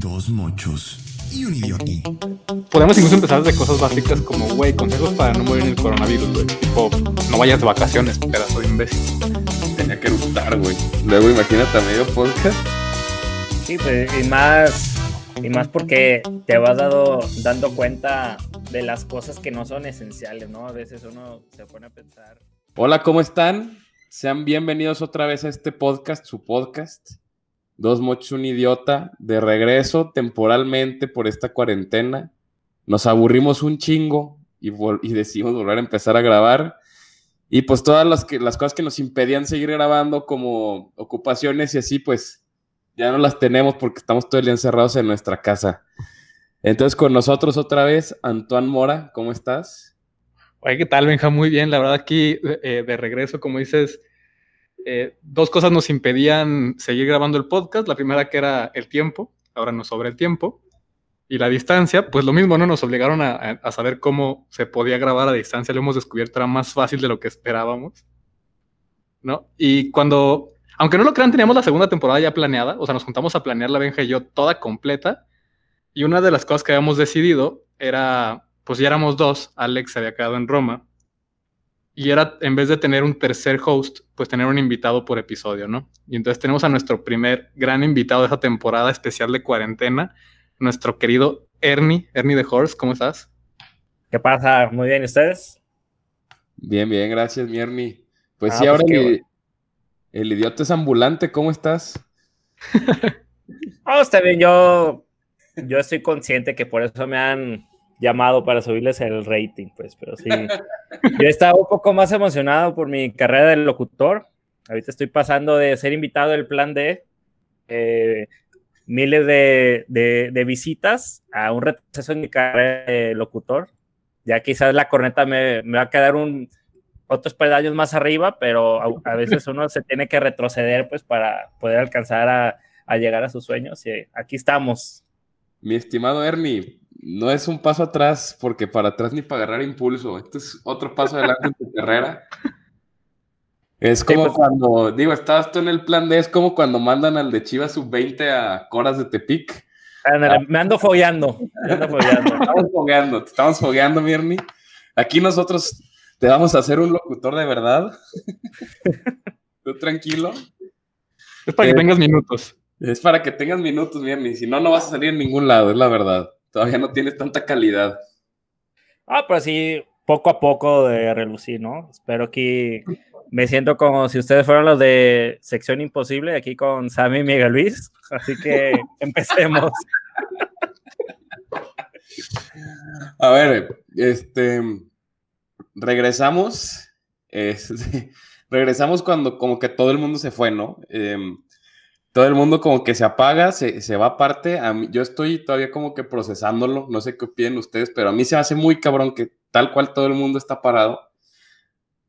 Dos mochos y un idiota. Podemos incluso empezar desde cosas básicas como, güey, consejos para no morir en el coronavirus, güey. Tipo, no vayas de vacaciones, pedazo de imbécil. Tenía que eructar, güey. Luego imagínate a medio podcast. Sí, pues, y más, y más porque te vas dado, dando cuenta de las cosas que no son esenciales, ¿no? A veces uno se pone a pensar. Hola, ¿cómo están? Sean bienvenidos otra vez a este podcast, su podcast. Dos mochos, un idiota, de regreso temporalmente por esta cuarentena. Nos aburrimos un chingo y, decidimos volver a empezar a grabar. Y pues todas las, que, las cosas que nos impedían seguir grabando como ocupaciones y así, pues ya no las tenemos porque estamos todo el día encerrados en nuestra casa. Entonces con nosotros otra vez, Antoine Mora, ¿cómo estás? Oye, ¿qué tal, Benja? Muy bien, la verdad aquí eh, de regreso, como dices, eh, dos cosas nos impedían seguir grabando el podcast. La primera que era el tiempo, ahora nos sobra el tiempo. Y la distancia, pues lo mismo, ¿no? Nos obligaron a, saber cómo se podía grabar a distancia. Lo hemos descubierto, era más fácil de lo que esperábamos. ¿No? Y cuando, aunque no lo crean, teníamos la segunda temporada ya planeada. O sea, nos juntamos a planear la Benja y yo toda completa. Y una de las cosas que habíamos decidido era, pues ya éramos dos, Alex se había quedado en Roma, y era, en vez de tener un tercer host, pues tener un invitado por episodio, ¿no? Y entonces tenemos a nuestro primer gran invitado de esa temporada especial de cuarentena, nuestro querido Ernie, Ernie de Horse, ¿cómo estás? ¿Qué pasa? Muy bien, ¿y ustedes? Bien, bien, gracias, mi Ernie. Pues ah, sí, ahora pues el, bueno. el idiota es ambulante, ¿cómo estás? oh, está bien, yo, yo estoy consciente que por eso me han llamado para subirles el rating, pues, pero sí. Yo estaba un poco más emocionado por mi carrera de locutor. Ahorita estoy pasando de ser invitado del plan D, eh, miles de, de, de, visitas, a un retroceso en mi carrera de locutor. Ya quizás la corneta me, me va a quedar un, otros peldaños más arriba, pero a, a, veces uno se tiene que retroceder pues para poder alcanzar a, a llegar a sus sueños. Y aquí estamos. Mi estimado Ernie, no es un paso atrás porque para atrás ni para agarrar impulso. Esto es otro paso adelante en tu carrera. Es como sí, pues, cuando, digo, estabas tú en el plan D, es como cuando mandan al de Chivas sub-20 a Coras de Tepic. Ah, me ando fogueando. Me ando fogueando. estamos fogueando, te estamos fogueando, Mirni. Aquí nosotros te vamos a hacer un locutor de verdad. tú tranquilo. Es para eh, que tengas minutos. Es para que tengas minutos, Mirni. Si no, no vas a salir en ningún lado, es la verdad todavía no tienes tanta calidad. Ah, pero sí, poco a poco de relucir, ¿no? Espero que me siento como si ustedes fueran los de Sección Imposible, aquí con Sammy y Miguel Luis. Así que empecemos. A ver, este, regresamos, este, regresamos cuando como que todo el mundo se fue, ¿no? Eh, todo el mundo como que se apaga, se, se va aparte. Yo estoy todavía como que procesándolo, no sé qué opinan ustedes, pero a mí se hace muy cabrón que tal cual todo el mundo está parado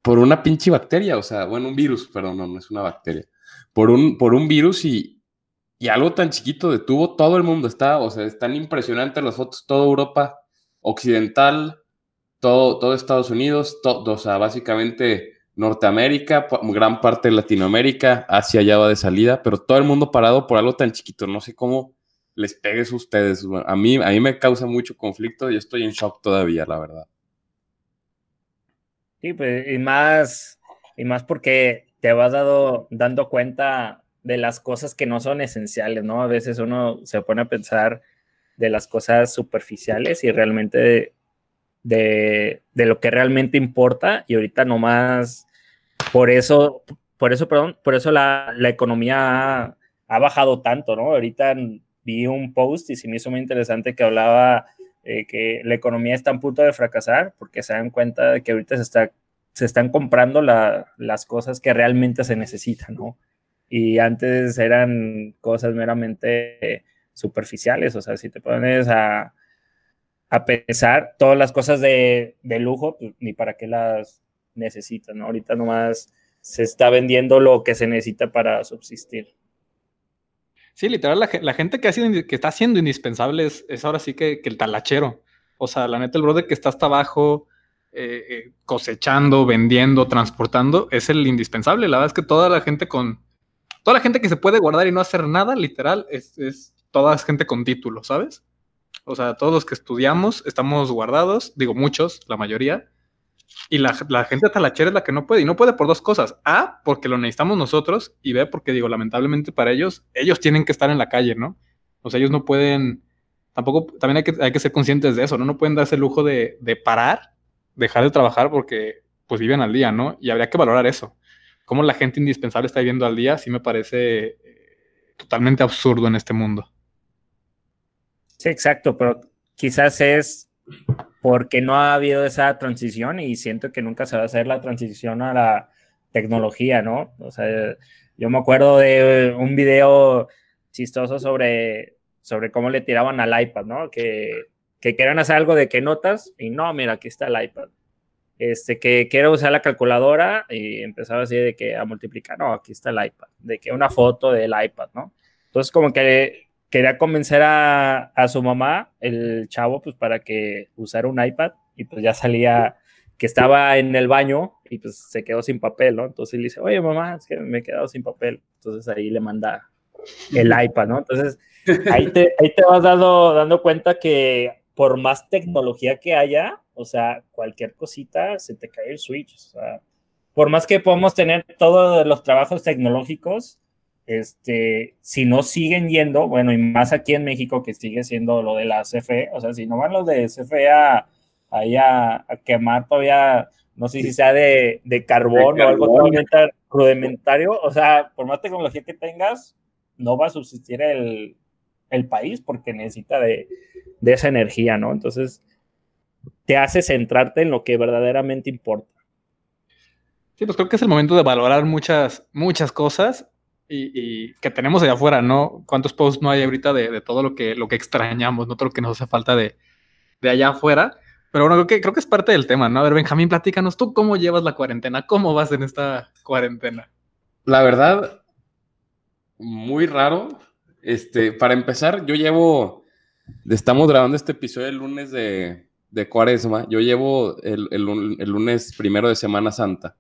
por una pinche bacteria, o sea, bueno, un virus, perdón, no, no es una bacteria, por un, por un virus y, y algo tan chiquito detuvo todo el mundo, está, o sea, están impresionantes las fotos, toda Europa occidental, todo, todo Estados Unidos, todo, o sea, básicamente Norteamérica, gran parte de Latinoamérica, Asia ya va de salida, pero todo el mundo parado por algo tan chiquito. No sé cómo les pegues a ustedes. A mí, a mí me causa mucho conflicto y estoy en shock todavía, la verdad. Sí, pues, y más, y más porque te vas dado, dando cuenta de las cosas que no son esenciales, ¿no? A veces uno se pone a pensar de las cosas superficiales y realmente de, de, lo que realmente importa y ahorita nomás por eso, por eso, perdón, por eso la, la economía ha, bajado tanto, ¿no? Ahorita vi un post y se me hizo muy interesante que hablaba eh, que la economía está a punto de fracasar porque se dan cuenta de que ahorita se, está, se están comprando la, las cosas que realmente se necesitan, ¿no? Y antes eran cosas meramente superficiales, o sea, si te pones a, a pensar todas las cosas de, de lujo, pues, ni para qué las necesitan, ¿no? Ahorita nomás se está vendiendo lo que se necesita para subsistir. Sí, literal, la, gente que, está siendo indispensable es, es ahora sí que, que, el talachero. O sea, la neta, el brother que está hasta abajo eh, eh, cosechando, vendiendo, transportando, es el indispensable. La verdad es que toda la gente con... Toda la gente que se puede guardar y no hacer nada, literal, es, es toda gente con título, ¿sabes? O sea, todos los que estudiamos estamos guardados, digo muchos, la mayoría, y la, la gente talachera es la que no puede, y no puede por dos cosas. A, porque lo necesitamos nosotros, y B, porque digo, lamentablemente para ellos, ellos tienen que estar en la calle, ¿no? O sea, ellos no pueden, tampoco, también hay que, hay que ser conscientes de eso, ¿no? No pueden darse el lujo de, de parar, dejar de trabajar porque pues viven al día, ¿no? Y habría que valorar eso. Cómo la gente indispensable está viviendo al día, sí me parece eh, totalmente absurdo en este mundo. Sí, exacto, pero quizás es porque no ha habido esa transición y siento que nunca se va a hacer la transición a la tecnología, ¿no? O sea, yo me acuerdo de un video chistoso sobre, sobre cómo le tiraban al iPad, ¿no? Que, que querían hacer algo de que notas y no, mira, aquí está el iPad. Este, que quiero usar la calculadora y empezaba así de que a multiplicar, no, aquí está el iPad, de que una foto del iPad, ¿no? Entonces como que quería convencer a, a, su mamá, el chavo, pues para que usara un iPad y pues ya salía que estaba en el baño y pues se quedó sin papel, ¿no? Entonces le dice, oye mamá, es que me he quedado sin papel. Entonces ahí le manda el iPad, ¿no? Entonces ahí te, ahí te vas dando, dando cuenta que por más tecnología que haya, o sea, cualquier cosita se te cae el switch. O sea, por más que podamos tener todos los trabajos tecnológicos, este, si no siguen yendo, bueno, y más aquí en México que sigue siendo lo de la CFE, o sea, si no van los de CFE a, a, a quemar todavía, no sé si sea de, de carbón de o algo totalmente rudimentario, o sea, por más tecnología que tengas, no va a subsistir el, el país porque necesita de, de, esa energía, ¿no? Entonces, te hace centrarte en lo que verdaderamente importa. Sí, pues creo que es el momento de valorar muchas, muchas cosas y, que tenemos allá afuera, ¿no? ¿Cuántos posts no hay ahorita de, todo lo que, lo que extrañamos, no todo lo que nos hace falta de, allá afuera? Pero bueno, creo que, creo que es parte del tema, ¿no? A ver, Benjamín, platícanos, ¿tú cómo llevas la cuarentena? ¿Cómo vas en esta cuarentena? La verdad, muy raro. Este, para empezar, yo llevo, estamos grabando este episodio el lunes de, de cuaresma, yo llevo el, el lunes primero de Semana Santa.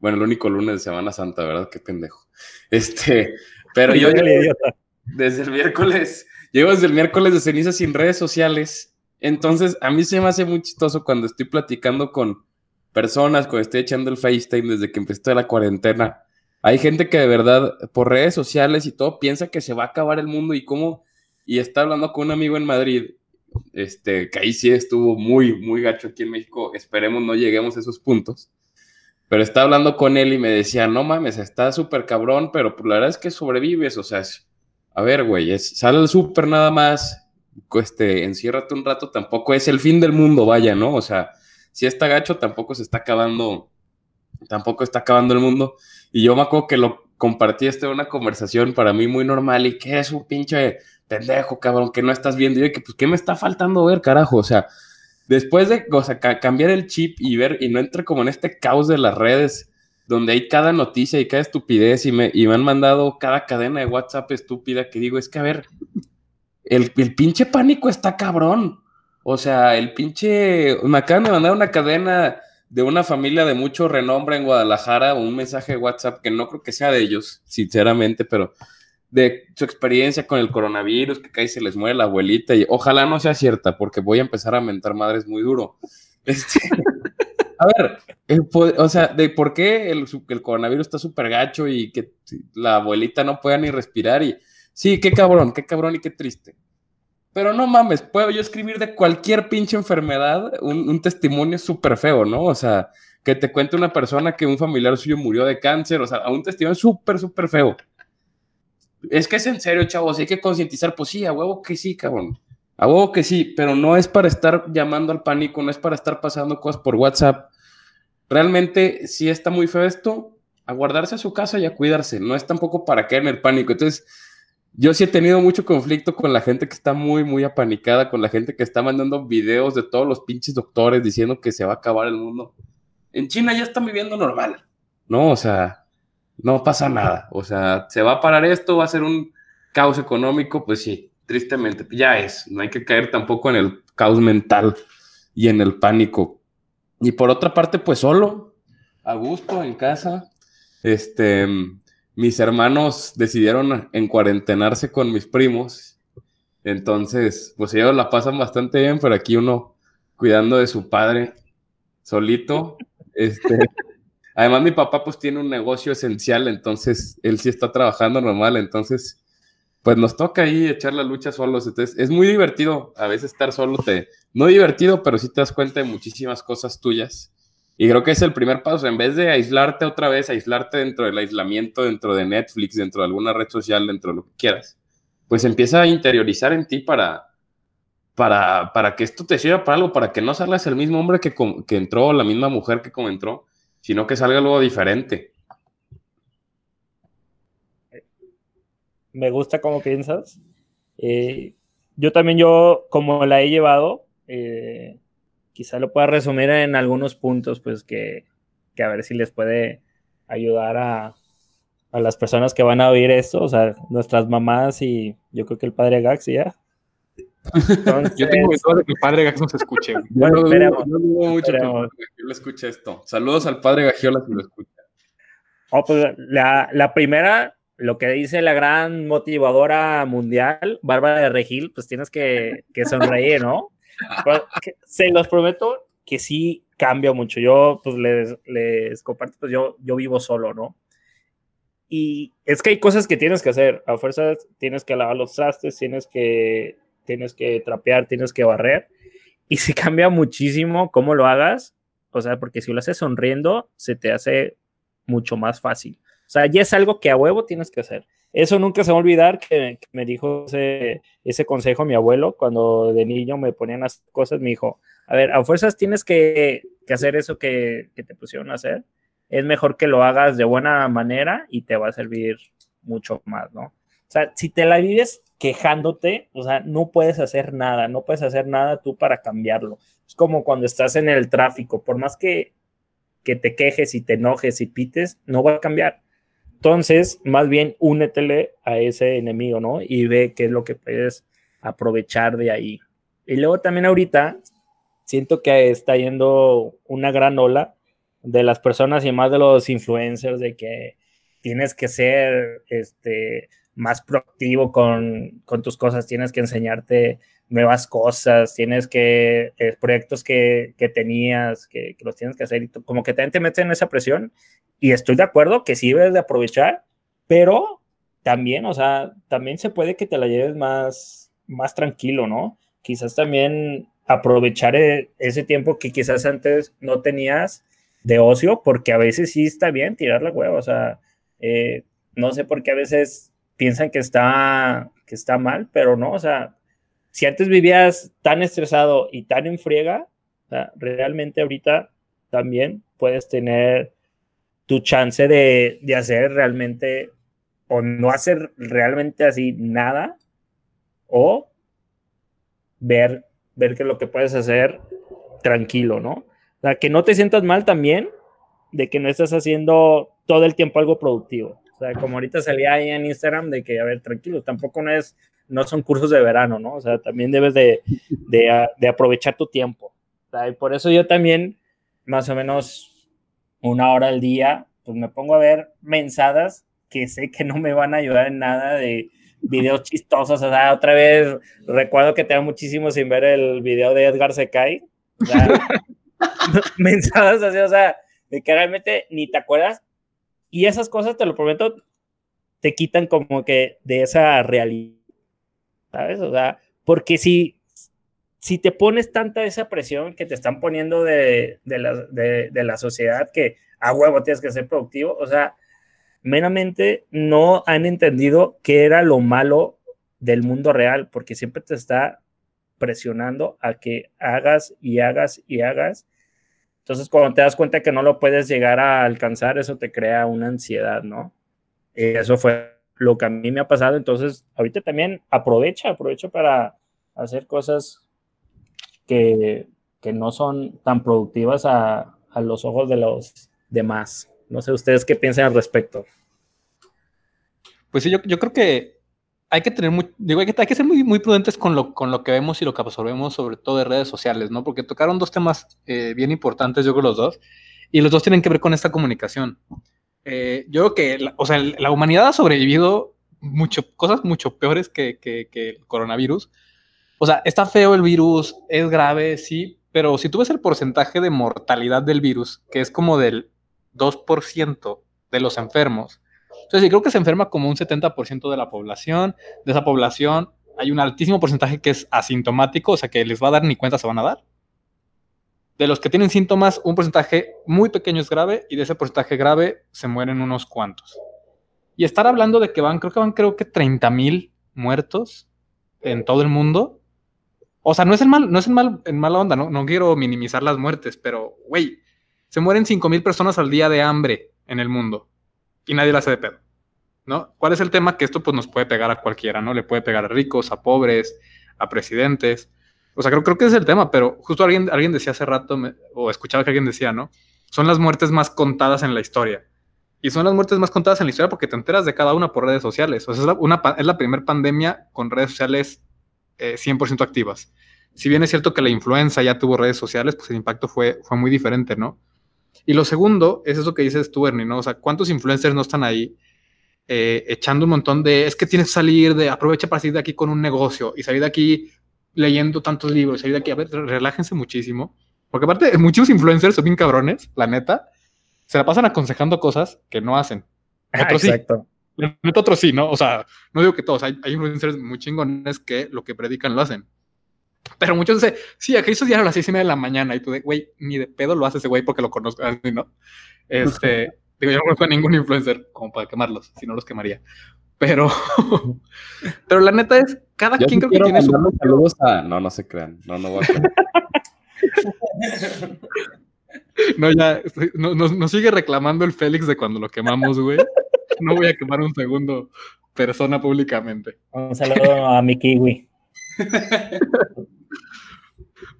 Bueno, el único lunes de Semana Santa, ¿verdad? Qué pendejo. Este, pero yo desde el miércoles, llevo desde el miércoles de ceniza sin redes sociales. Entonces, a mí se me hace muy chistoso cuando estoy platicando con personas, cuando estoy echando el FaceTime desde que empezó la cuarentena. Hay gente que de verdad, por redes sociales y todo, piensa que se va a acabar el mundo y cómo. Y está hablando con un amigo en Madrid, este, que ahí sí estuvo muy, muy gacho aquí en México. Esperemos no lleguemos a esos puntos pero estaba hablando con él y me decía, no mames, está súper cabrón, pero pues la verdad es que sobrevives, o sea, a ver, güey, es, sale al súper nada más, este, enciérrate un rato, tampoco es el fin del mundo, vaya, ¿no? O sea, si está gacho, tampoco se está acabando, tampoco está acabando el mundo. Y yo me acuerdo que lo compartí esta una conversación para mí muy normal y que es un pinche pendejo, cabrón, que no estás viendo. Y yo que, pues, ¿qué me está faltando ver, carajo? O sea, después de o sea, cambiar el chip y ver y no entre como en este caos de las redes donde hay cada noticia y cada estupidez y me, y me han mandado cada cadena de WhatsApp estúpida que digo, es que a ver, el, el pinche pánico está cabrón. O sea, el pinche, me acaban de mandar una cadena de una familia de mucho renombre en Guadalajara, un mensaje de WhatsApp que no creo que sea de ellos, sinceramente, pero de su experiencia con el coronavirus, que casi se les muere la abuelita, y ojalá no sea cierta, porque voy a empezar a mentar madres muy duro. Este, a ver, o sea, de por qué el, el coronavirus está súper gacho y que la abuelita no pueda ni respirar, y sí, qué cabrón, qué cabrón y qué triste. Pero no mames, puedo yo escribir de cualquier pinche enfermedad un, un testimonio súper feo, ¿no? O sea, que te cuente una persona que un familiar suyo murió de cáncer, o sea, un testimonio súper, súper feo. Es que es en serio, chavos, hay que concientizar. Pues sí, a huevo que sí, cabrón. A huevo que sí, pero no es para estar llamando al pánico, no es para estar pasando cosas por WhatsApp. Realmente, si está muy feo esto, a a su casa y a cuidarse. No es tampoco para caer en el pánico. Entonces, yo sí he tenido mucho conflicto con la gente que está muy, muy apanicada, con la gente que está mandando videos de todos los pinches doctores diciendo que se va a acabar el mundo. En China ya están viviendo normal, ¿no? O sea, no pasa nada. O sea, se va a parar esto, va a ser un caos económico, pues sí, tristemente, ya es. No hay que caer tampoco en el caos mental y en el pánico. Y por otra parte, pues solo, a gusto, en casa. Este, mis hermanos decidieron en cuarentenarse con mis primos Entonces, pues ellos la pasan bastante bien, pero aquí uno cuidando de su padre solito. Este, además, mi papá pues tiene un negocio esencial, entonces él sí está trabajando normal, entonces pues nos toca ahí echar la lucha solos. Entonces, es muy divertido a veces estar solo, te, no divertido, pero sí te das cuenta de muchísimas cosas tuyas. Y creo que es el primer paso, en vez de aislarte otra vez, aislarte dentro del aislamiento, dentro de Netflix, dentro de alguna red social, dentro de lo que quieras, pues empieza a interiorizar en ti para, para, para que esto te sirva para algo, para que no salgas el mismo hombre que, que entró, la misma mujer que como entró, sino que salga algo diferente. me gusta cómo piensas. Eh, yo también, yo como la he llevado, eh, quizá lo pueda resumir en algunos puntos, pues que, que, a ver si les puede ayudar a, a, las personas que van a oír esto, o sea, nuestras mamás y yo creo que el padre Gax ya. Yo tengo duda de que el padre Gax nos escuche. Bueno, esperemos, no dudo mucho que lo escuche esto. Saludos al padre Gagiola si lo escucha. Oh, pues la, la primera lo que dice la gran motivadora mundial, Bárbara de Regil, pues tienes que, que sonreír, ¿no? Pues, se los prometo que sí cambia mucho. Yo, pues les, les comparto, pues yo, yo vivo solo, ¿no? Y es que hay cosas que tienes que hacer. A fuerzas tienes que lavar los trastes, tienes que, tienes que trapear, tienes que barrer. Y se cambia muchísimo cómo lo hagas. O sea, porque si lo haces sonriendo, se te hace mucho más fácil. O sea, ya es algo que a huevo tienes que hacer. Eso nunca se va a olvidar que, me dijo ese, consejo mi abuelo cuando de niño me ponían las cosas. Me dijo, a ver, a fuerzas tienes que, que hacer eso que, que, te pusieron a hacer. Es mejor que lo hagas de buena manera y te va a servir mucho más, ¿no? O sea, si te la vives quejándote, o sea, no puedes hacer nada, no puedes hacer nada tú para cambiarlo. Es como cuando estás en el tráfico, por más que, que te quejes y te enojes y pites, no va a cambiar entonces, más bien únetele a ese enemigo, ¿no? Y ve qué es lo que puedes aprovechar de ahí. Y luego también ahorita siento que está yendo una gran ola de las personas y más de los influencers de que tienes que ser este, más proactivo con, con tus cosas, tienes que enseñarte nuevas cosas, tienes que, eh, proyectos que, que tenías, que, que, los tienes que hacer, y como que también te metes en esa presión y estoy de acuerdo que sí debes de aprovechar, pero también, o sea, también se puede que te la lleves más, más tranquilo, ¿no? Quizás también aprovechar e, ese tiempo que quizás antes no tenías de ocio, porque a veces sí está bien tirar la hueva, o sea, eh, no sé por qué a veces piensan que está, que está mal, pero no, o sea, si antes vivías tan estresado y tan en friega, realmente ahorita también puedes tener tu chance de, de, hacer realmente o no hacer realmente así nada o ver, ver que lo que puedes hacer tranquilo, ¿no? O sea, que no te sientas mal también de que no estás haciendo todo el tiempo algo productivo. O sea, como ahorita salía ahí en Instagram de que, a ver, tranquilo, tampoco no es no son cursos de verano, ¿no? O sea, también debes de, de, aprovechar tu tiempo. y por eso yo también, más o menos una hora al día, pues me pongo a ver mensadas que sé que no me van a ayudar en nada de videos chistosos. O sea, otra vez recuerdo que tengo muchísimo sin ver el video de Edgar Secai. O sea, mensadas así, o sea, de que realmente ni te acuerdas. Y esas cosas, te lo prometo, te quitan como que de esa realidad ¿sabes? O sea, porque si, si te pones tanta esa presión que te están poniendo de, de, la, de, de la sociedad que a huevo tienes que ser productivo, o sea, meramente no han entendido qué era lo malo del mundo real, porque siempre te está presionando a que hagas y hagas y hagas. Entonces, cuando te das cuenta que no lo puedes llegar a alcanzar, eso te crea una ansiedad, ¿no? Eso fue lo que a mí me ha pasado. Entonces, ahorita también aprovecha, aprovecha para hacer cosas que, que no son tan productivas a, a, los ojos de los demás. No sé ustedes qué piensan al respecto. Pues sí, yo, yo creo que hay que tener muy, digo, hay que, hay que ser muy, muy prudentes con lo, con lo que vemos y lo que absorbemos, sobre todo de redes sociales, ¿no? Porque tocaron dos temas eh, bien importantes, yo creo los dos, y los dos tienen que ver con esta comunicación. Eh, yo creo que, la, o sea, la humanidad ha sobrevivido mucho, cosas mucho peores que, que, que el coronavirus. O sea, está feo el virus, es grave, sí, pero si tú ves el porcentaje de mortalidad del virus, que es como del 2% de los enfermos, entonces sí, creo que se enferma como un 70% de la población. De esa población hay un altísimo porcentaje que es asintomático, o sea, que les va a dar ni cuenta se van a dar. De los que tienen síntomas, un porcentaje muy pequeño es grave y de ese porcentaje grave se mueren unos cuantos. Y estar hablando de que van, creo que van, creo que 30 mil muertos en todo el mundo. O sea, no es el mal, no es el mal, en mala onda, no, no quiero minimizar las muertes, pero, güey, se mueren 5 mil personas al día de hambre en el mundo y nadie la hace de pedo, ¿no? ¿Cuál es el tema? Que esto pues nos puede pegar a cualquiera, ¿no? Le puede pegar a ricos, a pobres, a presidentes. O sea, creo, creo que es el tema, pero justo alguien, alguien decía hace rato, o escuchaba que alguien decía, ¿no? Son las muertes más contadas en la historia. Y son las muertes más contadas en la historia porque te enteras de cada una por redes sociales. O sea, es la, una, pandemia con redes sociales 100% eh, activas. Si bien es cierto que la influenza ya tuvo redes sociales, pues el impacto fue, fue muy diferente, ¿no? Y lo segundo es eso que dices tú, Ernie, ¿no? O sea, ¿cuántos influencers no están ahí eh, echando un montón de, es que tienes que salir de, aprovecha para salir de aquí con un negocio y salir de aquí leyendo tantos libros, salir de aquí, a ver, relájense muchísimo. Porque aparte, muchos influencers son bien cabrones, la neta, se la pasan aconsejando cosas que no hacen. Otros Exacto. sí. Otros sí, ¿no? O sea, no digo que todos, hay, hay influencers muy chingones que lo que predican lo hacen. Pero muchos dicen, sí, aquí hizo diario a las seis y media de la mañana. Y tú de, güey, ni de pedo lo hace ese güey porque lo conozco así, ¿no? Este, digo, yo no conozco a ningún influencer como para quemarlos, si no los quemaría. Pero, pero la neta es, cada quien creo que tiene su. Saludos a... No, no se crean. No, no voy a No, ya, no, nos, sigue reclamando el Félix de cuando lo quemamos, güey. No voy a quemar un segundo persona públicamente. Un saludo a mi kiwi.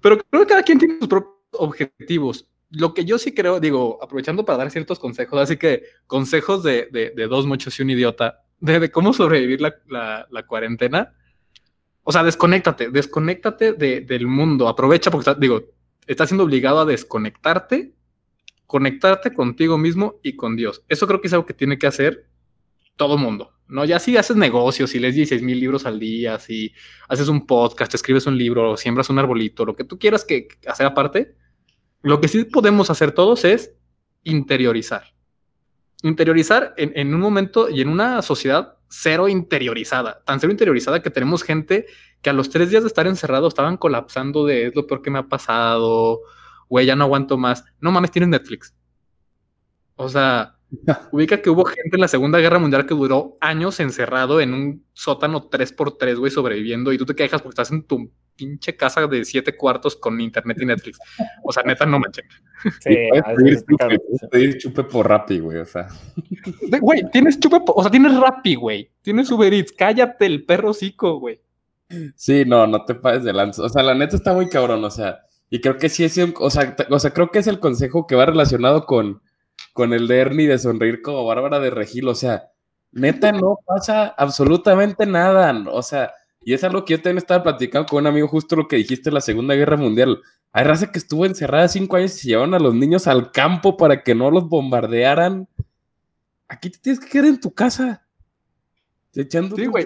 Pero creo que cada quien tiene sus propios objetivos. Lo que yo sí creo, digo, aprovechando para dar ciertos consejos, así que consejos de, de, dos muchos y un idiota, de, cómo sobrevivir la, la, cuarentena. O sea, desconéctate, desconéctate del mundo, aprovecha porque, digo, estás siendo obligado a desconectarte, conectarte contigo mismo y con Dios. Eso creo que es algo que tiene que hacer todo mundo. ¿No? Ya si haces negocios, si lees 16 mil libros al día, si haces un podcast, escribes un libro, siembras un arbolito, lo que tú quieras que hacer aparte, lo que sí podemos hacer todos es interiorizar. Interiorizar en, en, un momento y en una sociedad cero interiorizada, tan cero interiorizada que tenemos gente que a los tres días de estar encerrado estaban colapsando de es lo peor que me ha pasado, güey, ya no aguanto más. No mames, tienes Netflix. O sea, Ubica que hubo gente en la Segunda Guerra Mundial que duró años encerrado en un sótano 3x3, güey, sobreviviendo, y tú te quejas porque estás en tu pinche casa de siete cuartos con internet y Netflix. O sea, neta, no manches. Sí, puedes pedir, chupe, por Rappi, güey, o sea. Güey, tienes chupe, o sea, tienes Rappi, güey. Tienes Uber Eats, cállate el perro cico, güey. Sí, no, no te pases de lanza. O sea, la neta está muy cabrón, o sea, y creo que sí es, o sea, o sea, creo que es el consejo que va relacionado con con el de Ernie de sonreír como Bárbara de Regil, o sea, neta no pasa absolutamente nada, o sea, y es algo que yo también estaba platicando con un amigo justo lo que dijiste en la Segunda Guerra Mundial. Hay raza que estuvo encerrada cinco años y se llevaron a los niños al campo para que no los bombardearan. Aquí te tienes que quedar en tu casa. Echando sí, güey.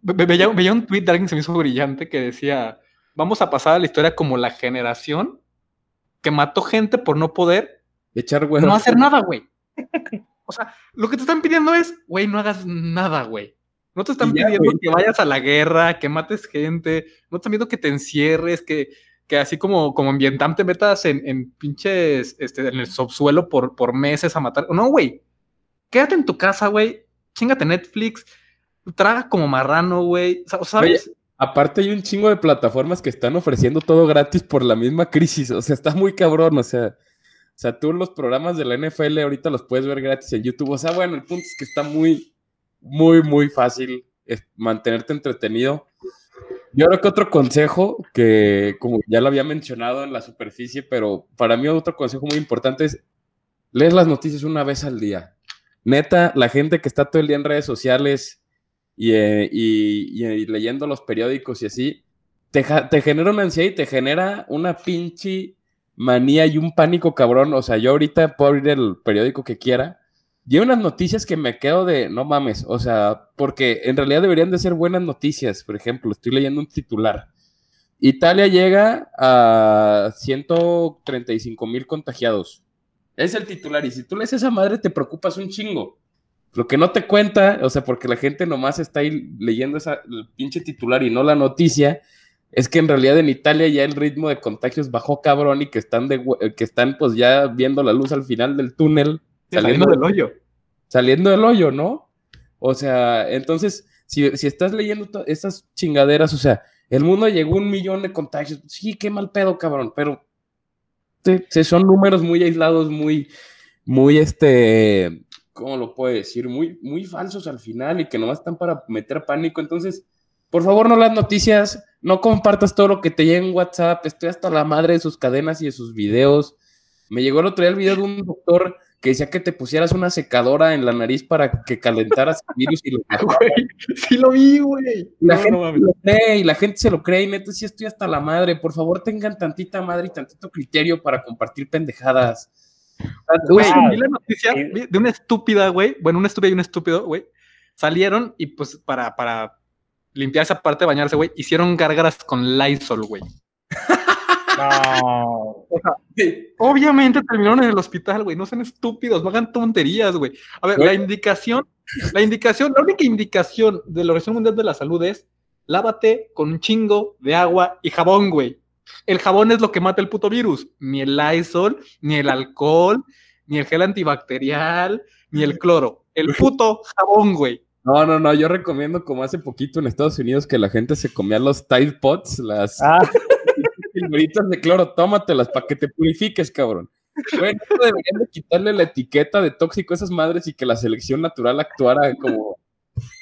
Veía, veía, un tweet de alguien que se me hizo brillante que decía, vamos a pasar a la historia como la generación que mató gente por no poder Echar No hacer nada, güey. O sea, lo que te están pidiendo es, güey, no hagas nada, güey. No te están pidiendo que vayas a la guerra, que mates gente, no te están pidiendo que te encierres, que, que así como, como en Vietnam te metas en, en pinches, este, en el subsuelo por, por meses a matar. No, güey. Quédate en tu casa, güey. Chingate Netflix. Traga como marrano, güey. ¿Sabes? aparte hay un chingo de plataformas que están ofreciendo todo gratis por la misma crisis. O sea, está muy cabrón. O sea, o sea, tú los programas de la NFL ahorita los puedes ver gratis en YouTube. O sea, bueno, el punto es que está muy, muy, muy fácil mantenerte entretenido. Yo creo que otro consejo, que como ya lo había mencionado en la superficie, pero para mí otro consejo muy importante es leer las noticias una vez al día. Neta, la gente que está todo el día en redes sociales y, eh, leyendo los periódicos y así, te, te genera una ansiedad y te genera una pinche manía y un pánico cabrón. O sea, yo ahorita puedo abrir el periódico que quiera y hay unas noticias que me quedo de, no mames, o sea, porque en realidad deberían de ser buenas noticias. Por ejemplo, estoy leyendo un titular. Italia llega a 135 mil contagiados. Es el titular. Y si tú lees esa madre, te preocupas un chingo. Lo que no te cuenta, o sea, porque la gente nomás está ahí leyendo esa, el pinche titular y no la noticia, es que en realidad en Italia ya el ritmo de contagios bajó cabrón y que están, de, que están pues ya viendo la luz al final del túnel. saliendo, del hoyo. Saliendo del hoyo, ¿no? O sea, entonces, si, si estás leyendo esas chingaderas, o sea, el mundo llegó a un millón de contagios. Sí, qué mal pedo, cabrón, pero son números muy aislados, muy, muy, este, ¿cómo lo puedo decir? Muy, muy falsos al final y que nomás están para meter pánico. Entonces, por favor, no las noticias, no compartas todo lo que te llega en WhatsApp. Estoy hasta la madre de sus cadenas y de sus videos. Me llegó el otro día el video de un doctor que decía que te pusieras una secadora en la nariz para que calentaras el virus y lo Sí lo vi, güey. La gente lo cree y la gente se lo cree y neta sí estoy hasta la madre. Por favor, tengan tantita madre y tantito criterio para compartir pendejadas. Güey, vi la noticia de una estúpida, güey. Bueno, una estúpida y un estúpido, güey. Salieron y pues para, para limpiar esa parte de bañarse, güey, hicieron gárgaras con Lysol, güey. No. obviamente terminaron en el hospital, güey. No sean estúpidos, no hagan tonterías, güey. A ver, la indicación, la indicación, la única indicación de la Organización Mundial de la Salud es lávate con un chingo de agua y jabón, güey. El jabón es lo que mata el puto virus. Ni el Lysol, ni el alcohol, ni el gel antibacterial, ni el cloro. El puto jabón, güey. No, no, no, yo recomiendo como hace poquito en Estados Unidos que la gente se comía los Tide Pots, las ah. de cloro, tómatelas para que te purifiques, cabrón. Bueno, deberían de quitarle la etiqueta de tóxico a esas madres y que la selección natural actuara como,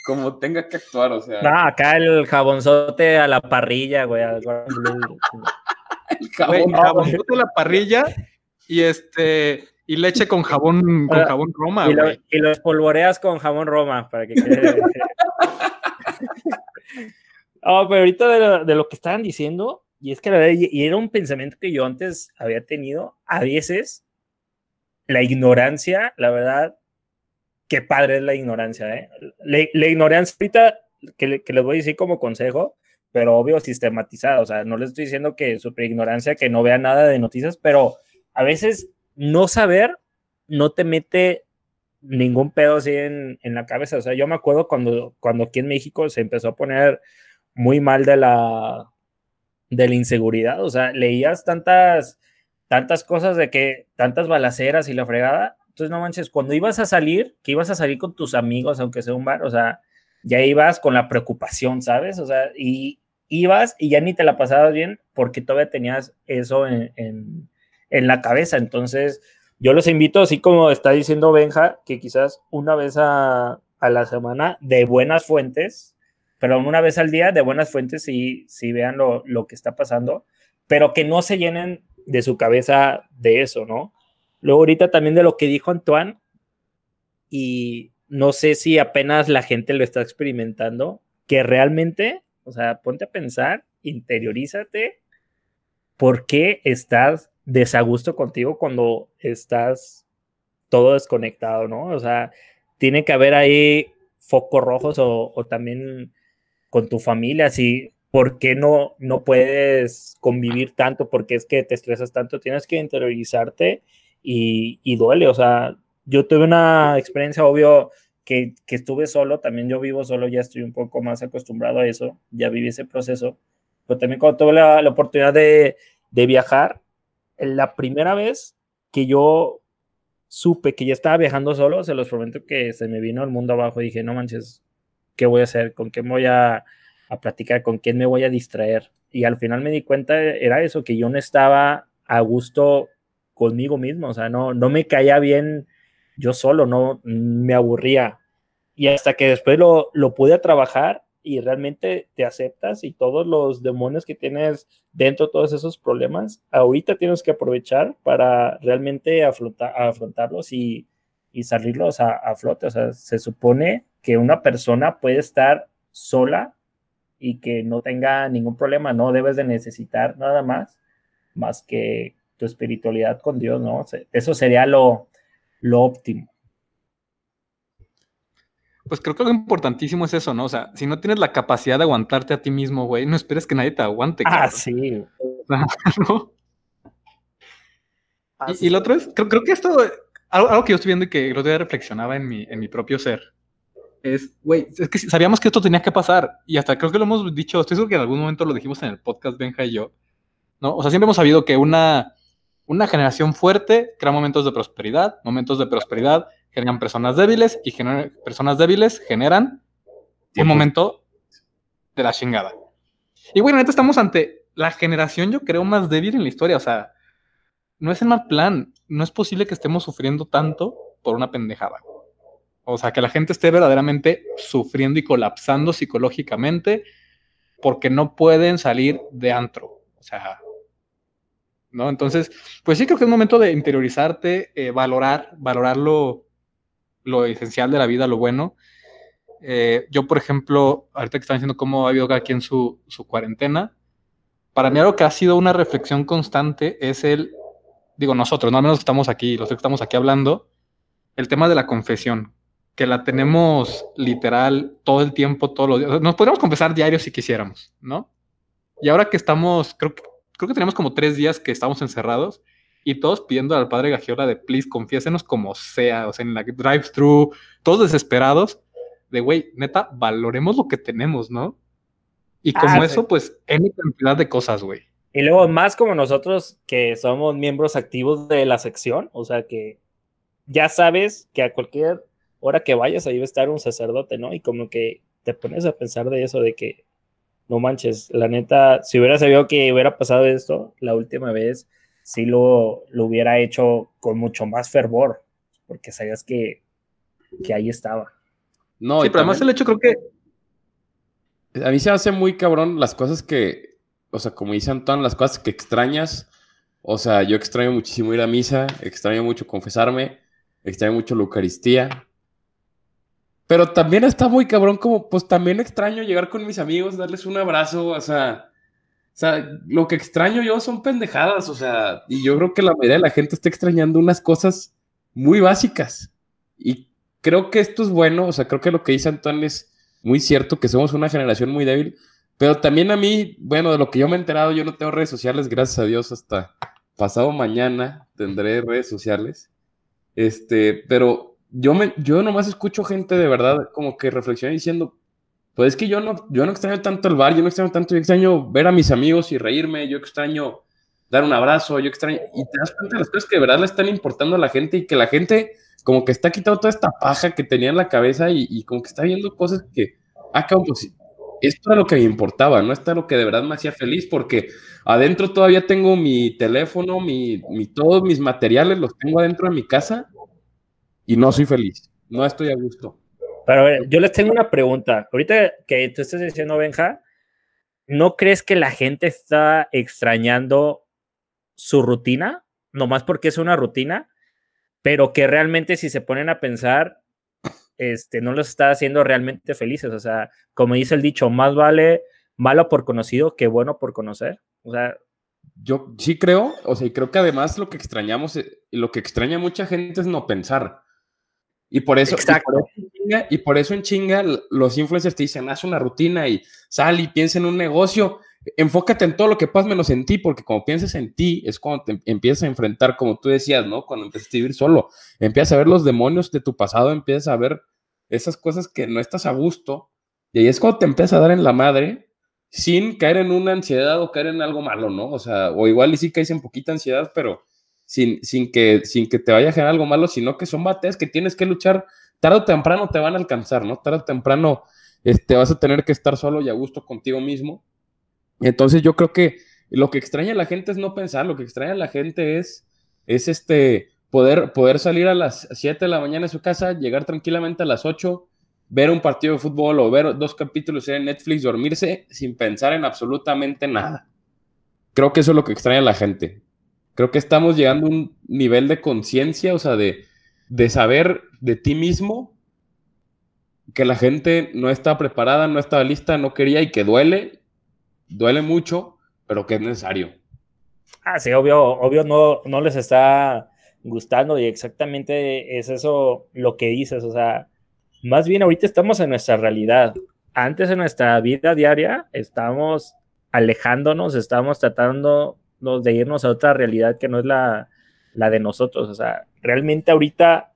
como tenga que actuar, o sea. No, acá el jabonzote a la parrilla, güey. el jabonzote a la parrilla y este y leche con jabón con jabón Roma, y, y los polvoreas con jabón Roma para que quede. oh, pero ahorita de lo, de lo que estaban diciendo, y es que la verdad, y era un pensamiento que yo antes había tenido, a veces la ignorancia, la verdad, qué padre es la ignorancia, ¿eh? La, ignorancia ahorita, que, que, les voy a decir como consejo, pero obvio sistematizado, o sea, no les estoy diciendo que super ignorancia, que no vea nada de noticias, pero a veces no saber no te mete ningún pedo así en, en, la cabeza. O sea, yo me acuerdo cuando, cuando aquí en México se empezó a poner muy mal de la, de la inseguridad. O sea, leías tantas, tantas cosas de que, tantas balaceras y la fregada. Entonces, no manches, cuando ibas a salir, que ibas a salir con tus amigos, aunque sea un bar, o sea, ya ibas con la preocupación, ¿sabes? O sea, y ibas y ya ni te la pasabas bien porque todavía tenías eso en, en, en la cabeza. Entonces, yo los invito, así como está diciendo Benja, que quizás una vez a, a la semana de buenas fuentes, pero una vez al día de buenas fuentes sí, sí vean lo, lo que está pasando, pero que no se llenen de su cabeza de eso, ¿no? Luego ahorita también de lo que dijo Antoine, y no sé si apenas la gente lo está experimentando, que realmente, o sea, ponte a pensar, interiorízate, ¿por qué estás desagusto contigo cuando estás todo desconectado, ¿no? O sea, tiene que haber ahí focos rojos o, también con tu familia, si, ¿por qué no, no puedes convivir tanto? porque es que te estresas tanto? Tienes que interiorizarte y, y duele, o sea, yo tuve una experiencia, obvio, que, que, estuve solo, también yo vivo solo, ya estoy un poco más acostumbrado a eso, ya viví ese proceso, pero también cuando tuve la, la oportunidad de, de, viajar, la primera vez que yo supe que ya estaba viajando solo, se los prometo que se me vino el mundo abajo, dije, no manches, qué voy a hacer, con quién voy a, a platicar, con quién me voy a distraer. Y al final me di cuenta, era eso, que yo no estaba a gusto conmigo mismo, o sea, no, no me caía bien yo solo, no me aburría. Y hasta que después lo, lo pude trabajar y realmente te aceptas y todos los demonios que tienes dentro, todos esos problemas, ahorita tienes que aprovechar para realmente afrontarlos y, y salirlos a, a, flote. O sea, se supone que una persona puede estar sola y que no tenga ningún problema, no debes de necesitar nada más, más que tu espiritualidad con Dios, ¿no? Eso sería lo, lo óptimo. Pues creo que lo importantísimo es eso, ¿no? O sea, si no tienes la capacidad de aguantarte a ti mismo, güey, no esperes que nadie te aguante. Ah, sí. ¿no? y, lo otro es, creo, que esto, algo, que yo estoy viendo y que el otro día reflexionaba en mi, en mi propio ser, es, güey, es que sabíamos que esto tenía que pasar y hasta creo que lo hemos dicho, estoy seguro que en algún momento lo dijimos en el podcast Benja y yo, ¿no? O sea, siempre hemos sabido que una, una generación fuerte crea momentos de prosperidad, momentos de prosperidad generan personas débiles y personas débiles generan un momento de la chingada. Y bueno, neta estamos ante la generación, yo creo, más débil en la historia. O sea, no es el mal plan. No es posible que estemos sufriendo tanto por una pendejada. O sea, que la gente esté verdaderamente sufriendo y colapsando psicológicamente porque no pueden salir de antro. O sea, ¿no? Entonces, pues sí creo que es momento de interiorizarte, eh, valorar, valorar lo, esencial de la vida, lo bueno. Eh, yo, por ejemplo, ahorita que están diciendo cómo ha habido aquí en su, su cuarentena, para mí algo que ha sido una reflexión constante es el, digo nosotros, no al menos estamos aquí, los que estamos aquí hablando, el tema de la confesión, que la tenemos literal todo el tiempo, todos los días. Nos podríamos confesar diario si quisiéramos, ¿no? Y ahora que estamos, creo creo que tenemos como tres días que estamos encerrados y todos pidiendo al padre Gagiola de, please, confiésenos como sea, o sea, en la drive-thru, todos desesperados, de, güey, neta, valoremos lo que tenemos, ¿no? Y como ah, eso, pues, N cantidad de cosas, güey. Y luego, más como nosotros que somos miembros activos de la sección, o sea que ya sabes que a cualquier hora que vayas ahí va a estar un sacerdote, ¿no? Y como que te pones a pensar de eso, de que no manches, la neta, si hubiera sabido que hubiera pasado esto la última vez, sí lo, lo hubiera hecho con mucho más fervor, porque sabías que, que ahí estaba. No, y pero además el hecho creo que a mí se hace muy cabrón las cosas que, o sea, como dicen todas las cosas que extrañas. O sea, yo extraño muchísimo ir a misa, extraño mucho confesarme, extraño mucho la Eucaristía. Pero también está muy cabrón como, pues también extraño llegar con mis amigos, darles un abrazo, o sea, o sea, lo que extraño yo son pendejadas, o sea, y yo creo que la mayoría de la gente está extrañando unas cosas muy básicas. Y creo que esto es bueno, o sea, creo que lo que dice Antoine es muy cierto que somos una generación muy débil, pero también a mí, bueno, de lo que yo me he enterado, yo no tengo redes sociales, gracias a Dios, hasta pasado mañana tendré redes sociales. Este, pero yo, me, yo nomás escucho gente de verdad como que reflexiona diciendo, pues es que yo no, yo no extraño tanto el bar, yo no extraño tanto, yo extraño ver a mis amigos y reírme, yo extraño dar un abrazo, yo extraño, y te das cuenta de las cosas que de verdad le están importando a la gente y que la gente como que está quitando toda esta paja que tenía en la cabeza y, como que está viendo cosas que, ah, pues esto era lo que me importaba, no esto era lo que de verdad me hacía feliz, porque adentro todavía tengo mi teléfono, mi, mi, todos mis materiales los tengo adentro de mi casa y no soy feliz, no estoy a gusto. Pero a ver, yo les tengo una pregunta. Ahorita que tú estás diciendo, Benja, ¿no crees que la gente está extrañando su rutina? Nomás porque es una rutina pero que realmente si se ponen a pensar, este, no los está haciendo realmente felices. O sea, como dice el dicho, más vale malo por conocido que bueno por conocer. O sea, yo sí creo, o sea, y creo que además lo que extrañamos, eh, lo que extraña mucha gente es no pensar. Y por eso, y por eso, en chinga, los influencers te dicen, haz una rutina y sal y piensa en un negocio enfócate en todo lo que pasa menos en ti, porque como piensas en ti es cuando te empiezas a enfrentar, como tú decías, ¿no? Cuando empiezas a vivir solo, empiezas a ver los demonios de tu pasado, empiezas a ver esas cosas que no estás a gusto, y ahí es cuando te empiezas a dar en la madre sin caer en una ansiedad o caer en algo malo, ¿no? O sea, o igual y sí caes en poquita ansiedad, pero sin, sin, que, sin que te vaya a generar algo malo, sino que son bates que tienes que luchar, tarde o temprano te van a alcanzar, ¿no? Tarde o temprano este, vas a tener que estar solo y a gusto contigo mismo entonces yo creo que lo que extraña a la gente es no pensar, lo que extraña a la gente es, es este, poder, poder salir a las 7 de la mañana de su casa, llegar tranquilamente a las 8, ver un partido de fútbol o ver dos capítulos en Netflix, dormirse sin pensar en absolutamente nada. Creo que eso es lo que extraña a la gente. Creo que estamos llegando a un nivel de conciencia, o sea, de, de saber de ti mismo que la gente no está preparada, no estaba lista, no quería y que duele duele mucho, pero que es necesario. Ah, sí, obvio, obvio no, no les está gustando y exactamente es eso lo que dices, o sea, más bien ahorita estamos en nuestra realidad. Antes en nuestra vida diaria estamos alejándonos, estamos tratando de irnos a otra realidad que no es la, la de nosotros. O sea, realmente ahorita,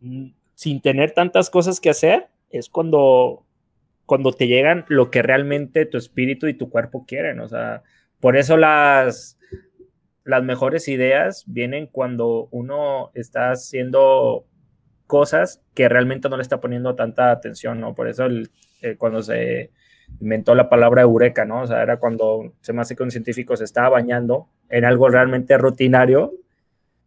mm, sin tener tantas cosas que hacer, es cuando, cuando te llegan lo que realmente tu espíritu y tu cuerpo quieren. O sea, por eso las, las mejores ideas vienen cuando uno está haciendo cosas que realmente no le está poniendo tanta atención, ¿no? Por eso eh, cuando se inventó la palabra eureka, ¿no? O sea, era cuando se me hace que un científico se estaba bañando en algo realmente rutinario,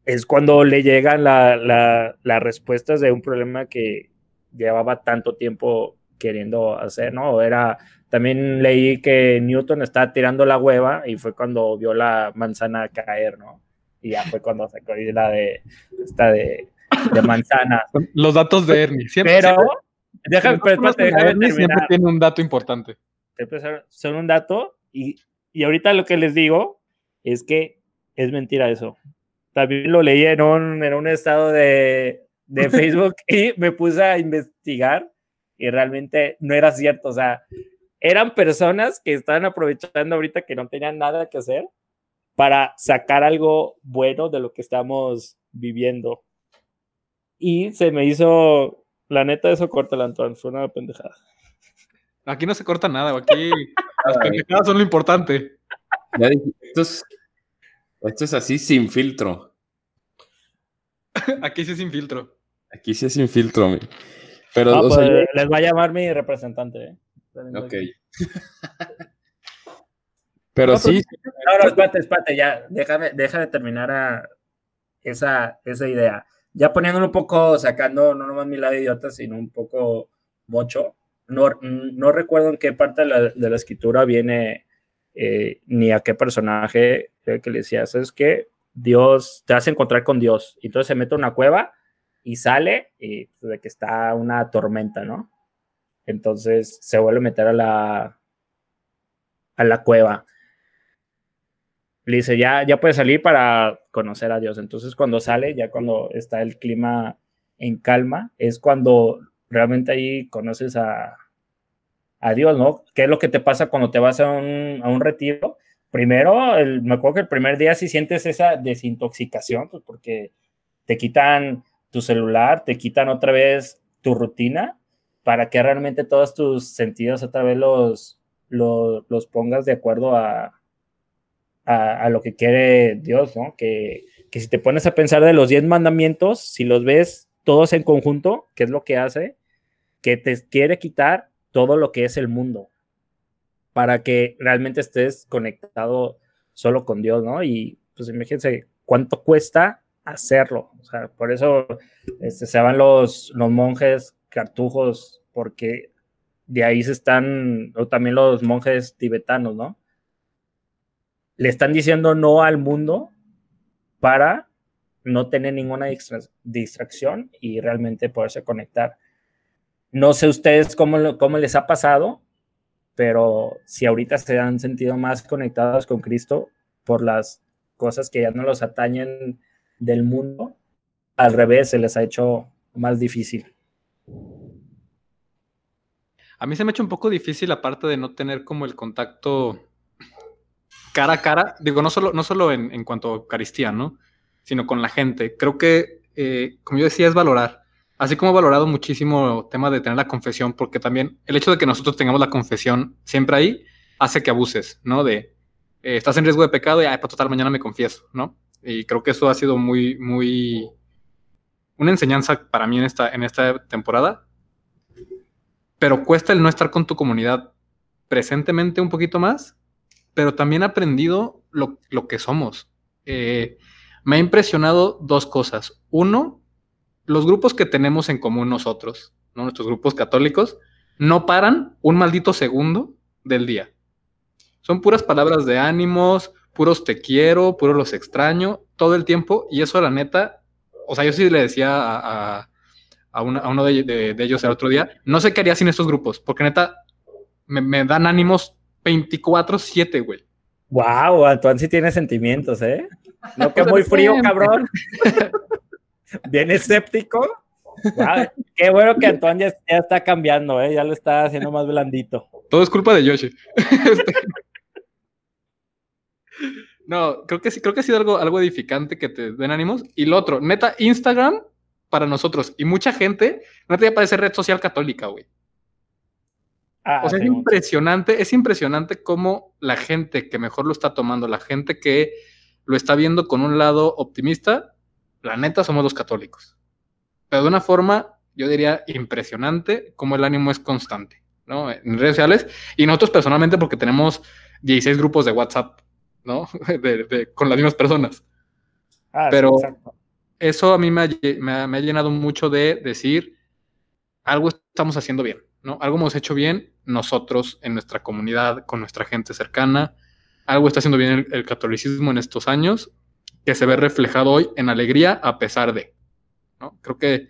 es cuando le llegan las respuestas de un problema que llevaba tanto tiempo queriendo hacer, ¿no? Era, también leí que Newton estaba tirando la hueva y fue cuando vio la manzana caer, ¿no? Y ya fue cuando sacó la de, esta de, de manzana. Los datos de Ernie, siempre. Pero, déjame, Ernie siempre tiene un dato importante. Son un dato y, y ahorita lo que les digo es que es mentira eso. También lo leí en un, en un estado de, de Facebook y me puse a investigar y realmente no era cierto. O sea, eran personas que estaban aprovechando ahorita que no tenían nada que hacer para sacar algo bueno de lo que estamos viviendo. Y se me hizo, la neta, eso corta el Antoine, fue una pendejada. Aquí no se corta nada, aquí las pendejadas son lo importante. Ya dije, esto es, esto es así sin filtro. Aquí sí es sin filtro. Aquí sí es sin filtro. Pero pues, les va a llamar mi representante. ¿eh? Ok. Pero sí. Pues, no, no, espérate, espérate, ya. Déjame, déjame terminar a esa, esa idea. Ya poniéndolo un poco, sacando no nomás mi lado idiota, sino un poco mocho. No, no recuerdo en qué parte de la, de la escritura viene eh, ni a qué personaje que le decía, ¿sabes qué? Dios te hace encontrar con Dios. Entonces se mete a una cueva y sale y pues, de que está una tormenta, ¿no? Entonces se vuelve a meter a la, a la cueva. Le dice, ya, ya puede salir para conocer a Dios. Entonces cuando sale, ya cuando está el clima en calma, es cuando realmente ahí conoces a, a Dios, ¿no? ¿Qué es lo que te pasa cuando te vas a un, a un retiro? Primero, el, me acuerdo que el primer día sí sientes esa desintoxicación, pues porque te quitan tu celular, te quitan otra vez tu rutina para que realmente todos tus sentidos otra vez los, los, pongas de acuerdo a, a, lo que quiere Dios, ¿no? Que, que si te pones a pensar de los diez mandamientos, si los ves todos en conjunto, ¿qué es lo que hace? Que te quiere quitar todo lo que es el mundo para que realmente estés conectado solo con Dios, ¿no? Y pues imagínense cuánto cuesta hacerlo. O sea, por eso este, se van los, los monjes cartujos, porque de ahí se están, o también los monjes tibetanos, ¿no? Le están diciendo no al mundo para no tener ninguna distracción y realmente poderse conectar. No sé ustedes cómo, cómo les ha pasado, pero si ahorita se han sentido más conectados con Cristo por las cosas que ya no los atañen del mundo, al revés, se les ha hecho más difícil. A mí se me ha hecho un poco difícil aparte de no tener como el contacto cara a cara, digo, no solo, no solo en, cuanto a Eucaristía, ¿no? Sino con la gente. Creo que, eh, como yo decía, es valorar. Así como he valorado muchísimo el tema de tener la confesión, porque también el hecho de que nosotros tengamos la confesión siempre ahí hace que abuses, ¿no? De eh, estás en riesgo de pecado y, ay, para total, mañana me confieso, ¿no? Y creo que eso ha sido muy, muy. Una enseñanza para mí en esta, en esta temporada. Pero cuesta el no estar con tu comunidad presentemente un poquito más, pero también he aprendido lo, que somos. Eh, me ha impresionado dos cosas. Uno, los grupos que tenemos en común nosotros, ¿no? nuestros grupos católicos, no paran un maldito segundo del día. Son puras palabras de ánimos, puros te quiero, puros los extraño, todo el tiempo. Y eso, la neta, o sea, yo sí le decía a, a, uno de, ellos el otro día, no sé qué haría sin estos grupos, porque neta, me, dan ánimos 24-7, güey. Wow, Antoine sí tiene sentimientos, ¿eh? No que muy frío, cabrón. bien escéptico. Qué bueno que Antoine ya, está cambiando, ¿eh? ya lo está haciendo más blandito. Todo es culpa de Yoshi. Este, no, creo que sí, creo que ha sido algo, algo edificante que te den ánimos. Y lo otro, neta, Instagram para nosotros y mucha gente, no te parece red social católica, güey. Ah, o sea, es impresionante, es impresionante cómo la gente que mejor lo está tomando, la gente que lo está viendo con un lado optimista, la neta somos los católicos. Pero de una forma, yo diría, impresionante, cómo el ánimo es constante, ¿no? En redes sociales y nosotros personalmente porque tenemos 16 grupos de WhatsApp, ¿no? con las mismas personas. Ah, Pero eso a mí me ha llenado mucho de decir, algo estamos haciendo bien. Algo hemos hecho bien nosotros en nuestra comunidad, con nuestra gente cercana. Algo está haciendo bien el, catolicismo en estos años, que se ve reflejado hoy en alegría a pesar de. ¿no? Creo que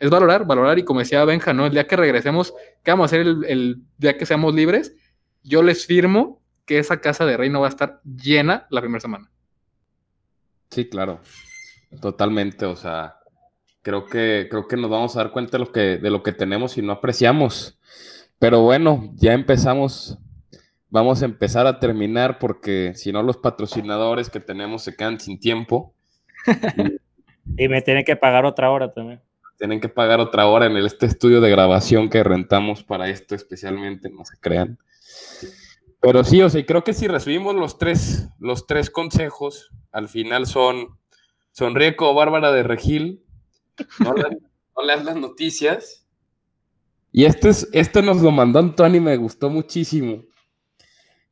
es valorar, valorar, y como decía Benja, ¿no? El día que regresemos, ¿qué vamos a hacer el, día que seamos libres? Yo les firmo que esa casa de reino va a estar llena la primera semana. Sí, claro. Totalmente. O sea, creo que, creo que nos vamos a dar cuenta de lo que, de lo que tenemos y no apreciamos. Pero bueno, ya empezamos. Vamos a empezar a terminar porque si no los patrocinadores que tenemos se quedan sin tiempo. y me tienen que pagar otra hora también. Tienen que pagar otra hora en este estudio de grabación que rentamos para esto especialmente, no se crean. Pero sí, o sea, creo que si resumimos los tres, los tres consejos, al final son sonríe como Bárbara de Regil, no, leas las noticias. Y este, es, este nos lo mandó Antonio y me gustó muchísimo.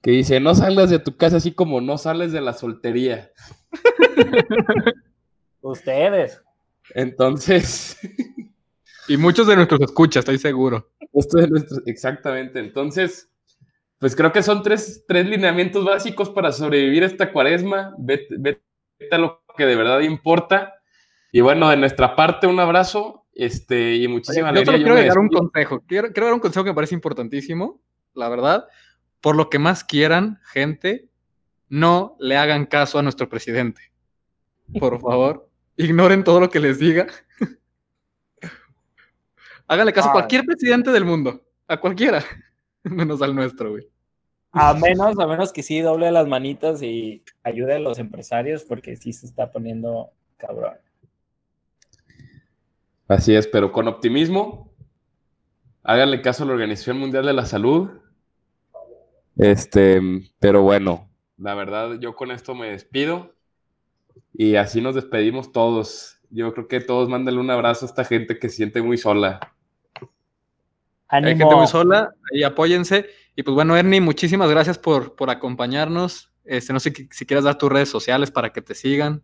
Que dice, no salgas de tu casa así como no sales de la soltería. Ustedes. Entonces. y muchos de nuestros escuchas, estoy seguro. exactamente. Entonces, pues creo que son tres, tres lineamientos básicos para sobrevivir esta cuaresma. Vete, vete a lo que de verdad importa y bueno, de nuestra parte, un abrazo este, y muchísimas alegría. Yo quiero dar un consejo. Quiero, dar un consejo que me parece importantísimo, la verdad. Por lo que más quieran, gente, no le hagan caso a nuestro presidente. Por favor, ignoren todo lo que les diga. Háganle caso a cualquier presidente del mundo, a cualquiera, menos al nuestro, güey. A menos, a menos que sí doble las manitas y ayude a los empresarios, porque sí se está poniendo cabrón. Así es, pero con optimismo. Háganle caso a la Organización Mundial de la Salud. Este, pero bueno, la verdad, yo con esto me despido. Y así nos despedimos todos. Yo creo que todos mándenle un abrazo a esta gente que se siente muy sola. Hay gente muy sola y apóyense. Y pues bueno, Ernie, muchísimas gracias por, por acompañarnos. Este, no sé si quieres dar tus redes sociales para que te sigan.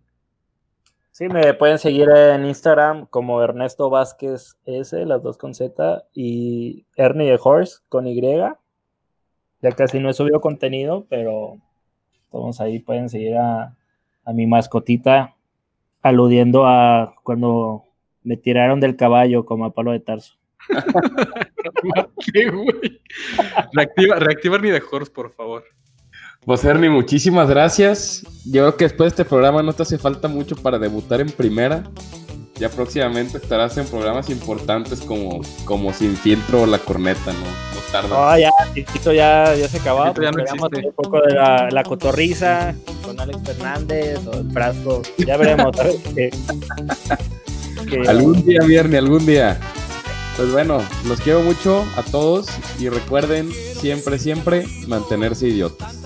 Sí, me pueden seguir en Instagram como Ernesto Vázquez S, las dos con Z, y Ernie de Horse con Y. Ya casi no he subido contenido, pero todos ahí pueden seguir a, mi mascotita, aludiendo a cuando me tiraron del caballo como a palo de tarso. ¿Qué, güey? Reactiva, reactiva Ernie de Horse, por favor. Pues Ernie, muchísimas gracias. Yo creo que después de este programa no te hace falta mucho para debutar en primera. Ya próximamente estarás en programas importantes como, como Sin Filtro o La Corneta, ¿no? No tarda. No, ya, ya, ya se acabó. Ya no un poco de la, cotorriza con Alex Fernández o el frasco. Ya veremos. algún día, viernes, algún día. Pues bueno, los quiero mucho a todos y recuerden siempre, siempre mantenerse idiotas.